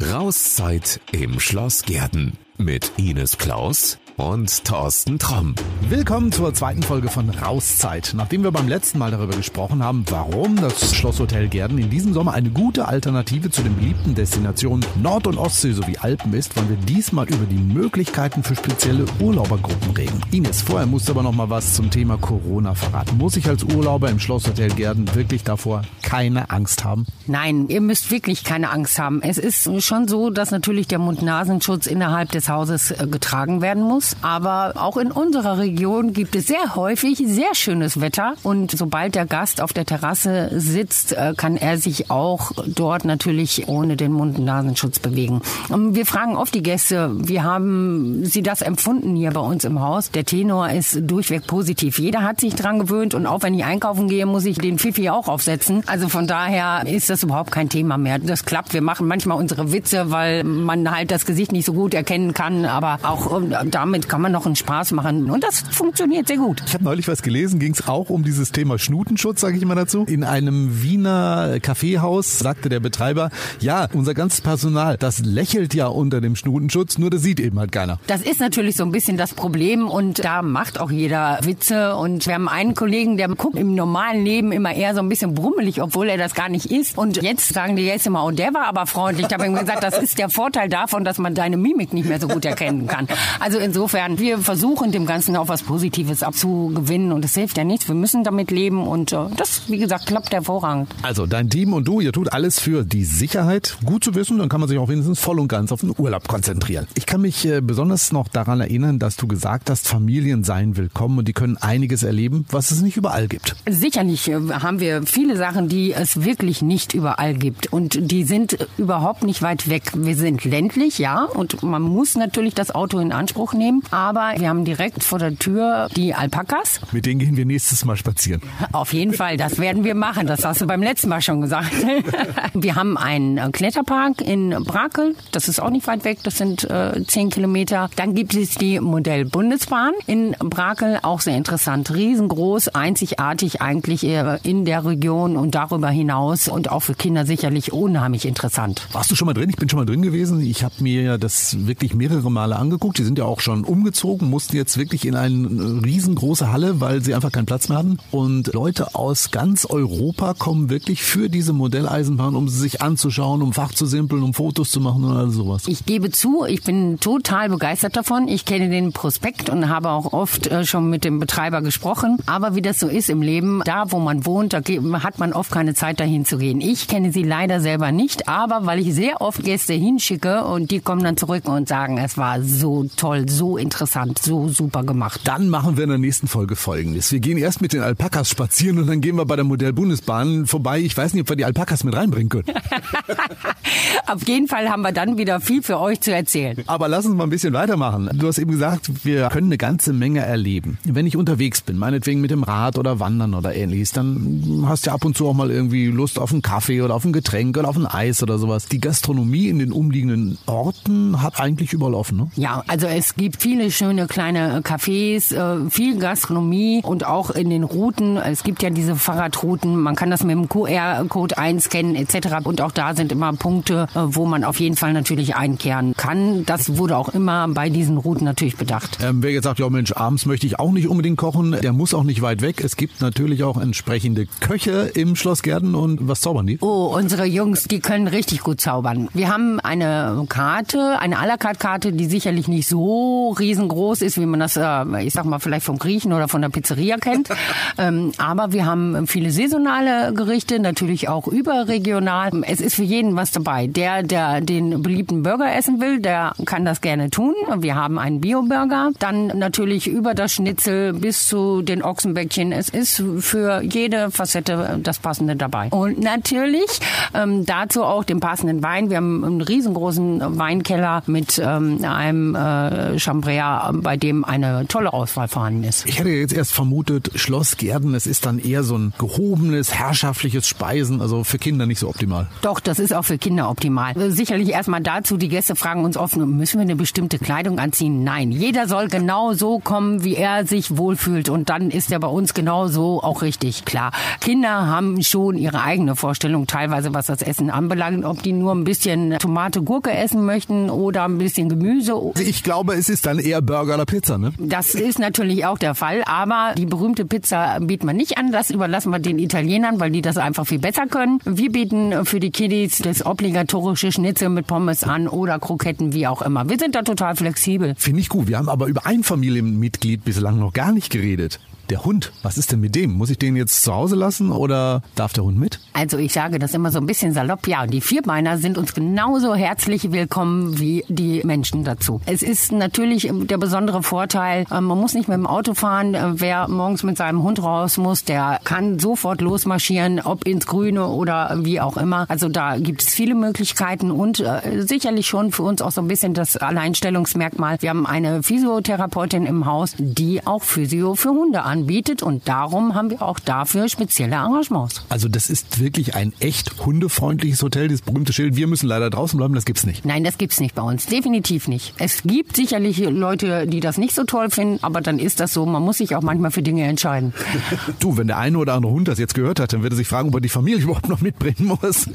Rauszeit im Schloss Gärten mit Ines Klaus und Thorsten Tromm. Willkommen zur zweiten Folge von Rauszeit. Nachdem wir beim letzten Mal darüber gesprochen haben, warum das Schlosshotel Gärden in diesem Sommer eine gute Alternative zu den beliebten Destinationen Nord- und Ostsee sowie Alpen ist, wollen wir diesmal über die Möglichkeiten für spezielle Urlaubergruppen reden. Ines, vorher musst du aber noch mal was zum Thema Corona verraten. Muss ich als Urlauber im Schlosshotel Gärden wirklich davor keine Angst haben? Nein, ihr müsst wirklich keine Angst haben. Es ist schon so, dass natürlich der Mund-Nasenschutz innerhalb des Hauses äh, getragen werden muss. Aber auch in unserer Region gibt es sehr häufig sehr schönes Wetter. Und sobald der Gast auf der Terrasse sitzt, äh, kann er sich auch dort natürlich ohne den Mund-Nasenschutz bewegen. Wir fragen oft die Gäste, wie haben sie das empfunden hier bei uns im Haus? Der Tenor ist durchweg positiv. Jeder hat sich dran gewöhnt und auch wenn ich einkaufen gehe, muss ich den Fifi auch aufsetzen. Also von daher ist das überhaupt kein Thema mehr. Das klappt. Wir machen manchmal unsere Witze, weil man halt das Gesicht nicht so gut erkennen kann. Aber auch äh, damit damit kann man noch einen Spaß machen. Und das funktioniert sehr gut. Ich habe neulich was gelesen, ging es auch um dieses Thema Schnutenschutz, sage ich immer dazu. In einem Wiener Kaffeehaus sagte der Betreiber, ja, unser ganzes Personal, das lächelt ja unter dem Schnutenschutz, nur das sieht eben halt keiner. Das ist natürlich so ein bisschen das Problem und da macht auch jeder Witze. Und wir haben einen Kollegen, der guckt im normalen Leben immer eher so ein bisschen brummelig, obwohl er das gar nicht ist. Und jetzt sagen die jetzt immer, oh, der war aber freundlich. Da habe ich ihm gesagt, das ist der Vorteil davon, dass man deine Mimik nicht mehr so gut erkennen kann. Also insofern insofern, wir versuchen dem Ganzen auch was Positives abzugewinnen und es hilft ja nichts. Wir müssen damit leben und äh, das, wie gesagt, klappt hervorragend. Also dein Team und du, ihr tut alles für die Sicherheit. Gut zu wissen, dann kann man sich auch wenigstens voll und ganz auf den Urlaub konzentrieren. Ich kann mich äh, besonders noch daran erinnern, dass du gesagt hast, Familien seien willkommen und die können einiges erleben, was es nicht überall gibt. Sicherlich äh, haben wir viele Sachen, die es wirklich nicht überall gibt und die sind überhaupt nicht weit weg. Wir sind ländlich, ja, und man muss natürlich das Auto in Anspruch nehmen. Aber wir haben direkt vor der Tür die Alpakas. Mit denen gehen wir nächstes Mal spazieren. Auf jeden Fall, das werden wir machen. Das hast du beim letzten Mal schon gesagt. wir haben einen Kletterpark in Brakel. Das ist auch nicht weit weg. Das sind äh, zehn Kilometer. Dann gibt es die Modell Bundesbahn in Brakel. Auch sehr interessant. Riesengroß, einzigartig eigentlich in der Region und darüber hinaus. Und auch für Kinder sicherlich unheimlich interessant. Warst du schon mal drin? Ich bin schon mal drin gewesen. Ich habe mir das wirklich mehrere Male angeguckt. Die sind ja auch schon umgezogen, mussten jetzt wirklich in eine riesengroße Halle, weil sie einfach keinen Platz mehr hatten. Und Leute aus ganz Europa kommen wirklich für diese Modelleisenbahn, um sie sich anzuschauen, um Fach zu simpeln, um Fotos zu machen und all sowas. Ich gebe zu, ich bin total begeistert davon. Ich kenne den Prospekt und habe auch oft äh, schon mit dem Betreiber gesprochen. Aber wie das so ist im Leben, da wo man wohnt, da hat man oft keine Zeit dahin zu gehen. Ich kenne sie leider selber nicht, aber weil ich sehr oft Gäste hinschicke und die kommen dann zurück und sagen, es war so toll, so interessant, so super gemacht. Dann machen wir in der nächsten Folge folgendes. Wir gehen erst mit den Alpakas spazieren und dann gehen wir bei der Modellbundesbahn vorbei. Ich weiß nicht, ob wir die Alpakas mit reinbringen können. Auf jeden Fall haben wir dann wieder viel für euch zu erzählen. Aber lass uns mal ein bisschen weitermachen. Du hast eben gesagt, wir können eine ganze Menge erleben. Wenn ich unterwegs bin, meinetwegen mit dem Rad oder Wandern oder ähnliches, dann hast du ab und zu auch mal irgendwie Lust auf einen Kaffee oder auf ein Getränk oder auf ein Eis oder sowas. Die Gastronomie in den umliegenden Orten hat eigentlich überall offen, ne? Ja, also es gibt viele schöne kleine Cafés, äh, viel Gastronomie und auch in den Routen. Es gibt ja diese Fahrradrouten, man kann das mit dem QR-Code einscannen etc. Und auch da sind immer Punkte, äh, wo man auf jeden Fall natürlich einkehren kann. Das wurde auch immer bei diesen Routen natürlich bedacht. Ähm, wer jetzt sagt, ja Mensch, abends möchte ich auch nicht unbedingt kochen, der muss auch nicht weit weg. Es gibt natürlich auch entsprechende Köche im Schloss Gärden und was zaubern die? Oh, unsere Jungs, die können richtig gut zaubern. Wir haben eine Karte, eine à la carte Karte, die sicherlich nicht so riesengroß ist, wie man das, äh, ich sag mal, vielleicht vom Griechen oder von der Pizzeria kennt. ähm, aber wir haben viele saisonale Gerichte, natürlich auch überregional. Es ist für jeden was dabei. Der, der den beliebten Burger essen will, der kann das gerne tun. Wir haben einen Bio-Burger. Dann natürlich über das Schnitzel bis zu den Ochsenbäckchen. Es ist für jede Facette das Passende dabei. Und natürlich ähm, dazu auch den passenden Wein. Wir haben einen riesengroßen Weinkeller mit ähm, einem äh, Champagner Cambria, bei dem eine tolle Auswahl vorhanden ist. Ich hätte jetzt erst vermutet, Schloss Gärden, es ist dann eher so ein gehobenes, herrschaftliches Speisen, also für Kinder nicht so optimal. Doch, das ist auch für Kinder optimal. Sicherlich erstmal dazu, die Gäste fragen uns oft, müssen wir eine bestimmte Kleidung anziehen? Nein, jeder soll genau so kommen, wie er sich wohlfühlt und dann ist er bei uns genau so auch richtig. Klar, Kinder haben schon ihre eigene Vorstellung, teilweise was das Essen anbelangt, ob die nur ein bisschen Tomate, Gurke essen möchten oder ein bisschen Gemüse. Ich glaube, es ist dann eher Burger oder Pizza, ne? Das ist natürlich auch der Fall, aber die berühmte Pizza bieten wir nicht an, das überlassen wir den Italienern, weil die das einfach viel besser können. Wir bieten für die Kiddies das obligatorische Schnitzel mit Pommes an oder Kroketten, wie auch immer. Wir sind da total flexibel. Finde ich gut. Wir haben aber über ein Familienmitglied bislang noch gar nicht geredet. Der Hund, was ist denn mit dem? Muss ich den jetzt zu Hause lassen oder darf der Hund mit? Also ich sage das immer so ein bisschen salopp, ja. Die Vierbeiner sind uns genauso herzlich willkommen wie die Menschen dazu. Es ist natürlich der besondere Vorteil, äh, man muss nicht mit dem Auto fahren. Äh, wer morgens mit seinem Hund raus muss, der kann sofort losmarschieren, ob ins Grüne oder wie auch immer. Also da gibt es viele Möglichkeiten und äh, sicherlich schon für uns auch so ein bisschen das Alleinstellungsmerkmal. Wir haben eine Physiotherapeutin im Haus, die auch Physio für Hunde anbietet anbietet und darum haben wir auch dafür spezielle Arrangements. Also das ist wirklich ein echt hundefreundliches Hotel, dieses berühmte Schild. Wir müssen leider draußen bleiben, das gibt's nicht. Nein, das gibt's nicht bei uns, definitiv nicht. Es gibt sicherlich Leute, die das nicht so toll finden, aber dann ist das so. Man muss sich auch manchmal für Dinge entscheiden. du, wenn der eine oder andere Hund das jetzt gehört hat, dann wird er sich fragen, ob er die Familie überhaupt noch mitbringen muss.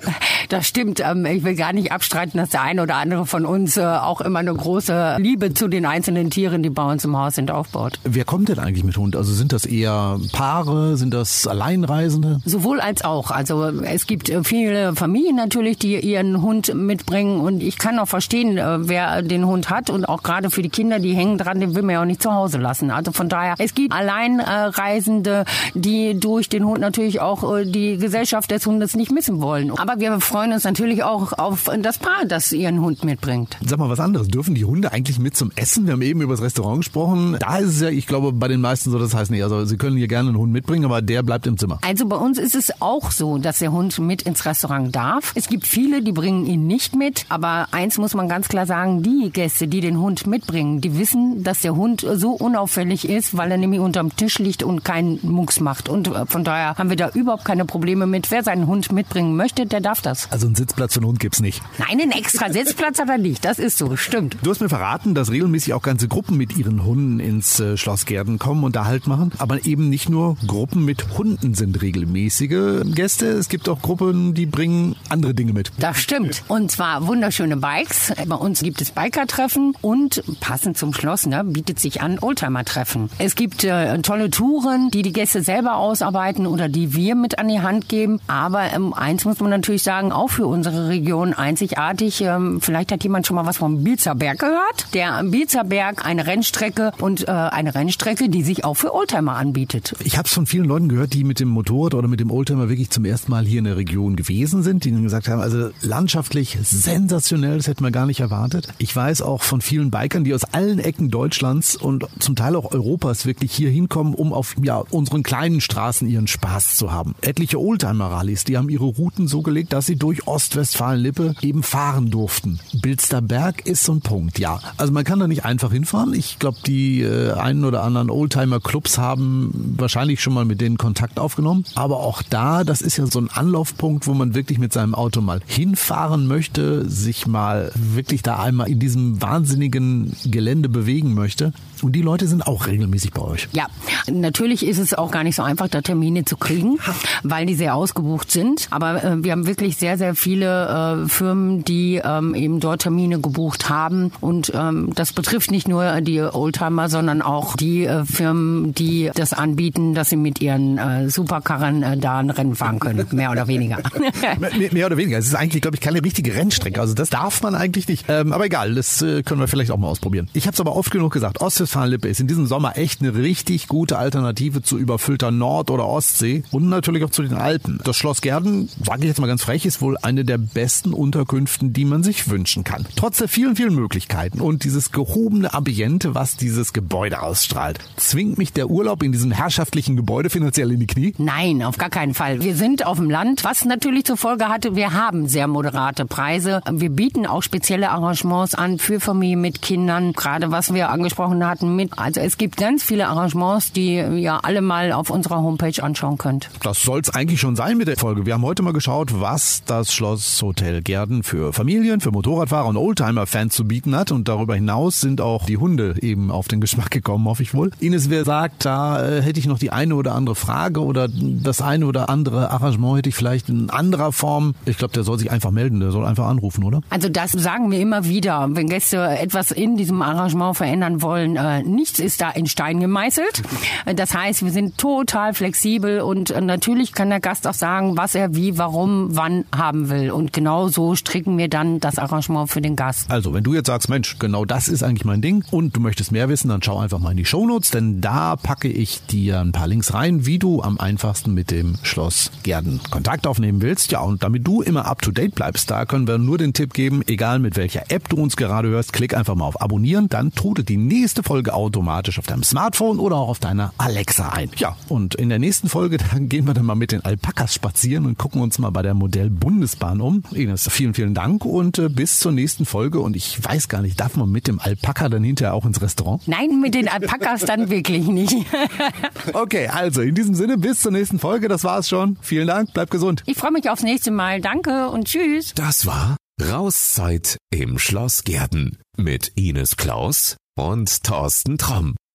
das stimmt. Ähm, ich will gar nicht abstreiten, dass der eine oder andere von uns äh, auch immer eine große Liebe zu den einzelnen Tieren, die bei uns im Haus sind, aufbaut. Wer kommt denn eigentlich mit Hund? Hund? Also sind das eher Paare, sind das Alleinreisende? Sowohl als auch. Also es gibt äh, viele Familien natürlich, die ihren Hund mitbringen und ich kann auch verstehen, äh, wer den Hund hat und auch gerade für die Kinder, die hängen dran, den will man ja auch nicht zu Hause lassen. Also von daher, es gibt Alleinreisende, die durch den Hund natürlich auch äh, die Gesellschaft des Hundes nicht missen wollen. Aber wir freuen uns natürlich auch auf das Paar, das ihren Hund mitbringt. Sag mal was anderes. Dürfen die Hunde eigentlich mit zum Essen? Wir haben eben über das Restaurant gesprochen. Da ist es ja, ich glaube, bei den meisten so, das heißt nicht. Also Sie können hier gerne einen Hund mitbringen, aber der bleibt im Zimmer. Also bei uns ist es auch so, dass der Hund mit ins Restaurant darf. Es gibt viele, die bringen ihn nicht mit. Aber eins muss man ganz klar sagen, die Gäste, die den Hund mitbringen, die wissen, dass der Hund so unauffällig ist, weil er nämlich unterm Tisch liegt und keinen Mucks macht. Und äh, von daher haben wir da überhaupt keine Probleme mit. Wer seinen Hund mitbringen möchte, der darf das. Also einen Sitzplatz für einen Hund gibt's nicht. Nein, einen extra Sitzplatz hat er nicht. Das ist so, stimmt. Du hast mir verraten, dass regelmäßig auch ganze Gruppen mit ihren Hunden ins äh, Schloss Gärden kommen und da Halt machen. Aber eben nicht nur Gruppen mit Hunden sind regelmäßige Gäste. Es gibt auch Gruppen, die bringen andere Dinge mit. Das stimmt. Und zwar wunderschöne Bikes. Bei uns gibt es Biker-Treffen und passend zum Schloss ne, bietet sich an Oldtimer-Treffen. Es gibt äh, tolle Touren, die die Gäste selber ausarbeiten oder die wir mit an die Hand geben. Aber ähm, eins muss man natürlich sagen, auch für unsere Region einzigartig. Ähm, vielleicht hat jemand schon mal was vom Bielzer Berg gehört. Der Bielzer Berg, eine Rennstrecke und äh, eine Rennstrecke, die sich auch für Oldtimer anbietet. Ich habe es von vielen Leuten gehört, die mit dem Motorrad oder mit dem Oldtimer wirklich zum ersten Mal hier in der Region gewesen sind, die dann gesagt haben, also landschaftlich sensationell, das hätten wir gar nicht erwartet. Ich weiß auch von vielen Bikern, die aus allen Ecken Deutschlands und zum Teil auch Europas wirklich hier hinkommen, um auf ja, unseren kleinen Straßen ihren Spaß zu haben. Etliche Oldtimer-Rallyes, die haben ihre Routen so gelegt, dass sie durch Ostwestfalen-Lippe eben fahren durften. Bilsterberg ist so ein Punkt, ja. Also man kann da nicht einfach hinfahren. Ich glaube, die äh, einen oder anderen Oldtimer-Clubs haben wahrscheinlich schon mal mit denen Kontakt aufgenommen. Aber auch da, das ist ja so ein Anlaufpunkt, wo man wirklich mit seinem Auto mal hinfahren möchte, sich mal wirklich da einmal in diesem wahnsinnigen Gelände bewegen möchte. Und die Leute sind auch regelmäßig bei euch. Ja, natürlich ist es auch gar nicht so einfach, da Termine zu kriegen, weil die sehr ausgebucht sind. Aber äh, wir haben wirklich sehr, sehr viele äh, Firmen, die ähm, eben dort Termine gebucht haben. Und ähm, das betrifft nicht nur die Oldtimer, sondern auch die äh, Firmen, die das anbieten, dass sie mit ihren äh, Superkarren äh, da ein Rennen fahren können, mehr oder weniger. mehr, mehr, oder weniger. Es ist eigentlich, glaube ich, keine richtige Rennstrecke. Also das darf man eigentlich nicht. Ähm, aber egal, das äh, können wir vielleicht auch mal ausprobieren. Ich habe es aber oft genug gesagt. Ostwestfalen-Lippe ist in diesem Sommer echt eine richtig gute Alternative zu überfüllter Nord- oder Ostsee und natürlich auch zu den Alpen. Das Schloss Gerden, sage ich jetzt mal ganz frech, ist wohl eine der besten Unterkünften, die man sich wünschen kann. Trotz der vielen, vielen Möglichkeiten und dieses gehobene Ambiente, was dieses Gebäude ausstrahlt, zwingt mich der Urlaub in diesem herrschaftlichen Gebäude finanziell in die Knie? Nein, auf gar keinen Fall. Wir sind auf dem Land, was natürlich zur Folge hatte, wir haben sehr moderate Preise. Wir bieten auch spezielle Arrangements an für Familien mit Kindern, gerade was wir angesprochen hatten mit. Also es gibt ganz viele Arrangements, die ihr alle mal auf unserer Homepage anschauen könnt. Das soll es eigentlich schon sein mit der Folge. Wir haben heute mal geschaut, was das Schloss Hotel Gerden für Familien, für Motorradfahrer und Oldtimer-Fans zu bieten hat. Und darüber hinaus sind auch die Hunde eben auf den Geschmack gekommen, hoffe ich wohl. Ines, wer sagt, da äh, hätte ich noch die eine oder andere Frage oder das eine oder andere Arrangement hätte ich vielleicht in anderer Form. Ich glaube, der soll sich einfach melden, der soll einfach anrufen, oder? Also das sagen wir immer wieder, wenn Gäste etwas in diesem Arrangement verändern wollen. Äh, nichts ist da in Stein gemeißelt. Das heißt, wir sind total flexibel und äh, natürlich kann der Gast auch sagen, was er wie, warum, wann haben will. Und genau so stricken wir dann das Arrangement für den Gast. Also, wenn du jetzt sagst, Mensch, genau das ist eigentlich mein Ding und du möchtest mehr wissen, dann schau einfach mal in die Shownotes, denn da packe ich dir ein paar Links rein, wie du am einfachsten mit dem Schloss Gerden Kontakt aufnehmen willst. Ja, und damit du immer up to date bleibst, da können wir nur den Tipp geben, egal mit welcher App du uns gerade hörst, klick einfach mal auf Abonnieren, dann trudelt die nächste Folge automatisch auf deinem Smartphone oder auch auf deiner Alexa ein. Ja, und in der nächsten Folge, dann gehen wir dann mal mit den Alpakas spazieren und gucken uns mal bei der Modell Bundesbahn um. Ines, vielen, vielen Dank und äh, bis zur nächsten Folge. Und ich weiß gar nicht, darf man mit dem Alpaka dann hinterher auch ins Restaurant? Nein, mit den Alpakas dann wirklich nicht. okay, also in diesem Sinne, bis zur nächsten Folge. Das war's schon. Vielen Dank, bleib gesund. Ich freue mich aufs nächste Mal. Danke und tschüss. Das war Rauszeit im Schloss Gärten mit Ines Klaus und Thorsten Tromm.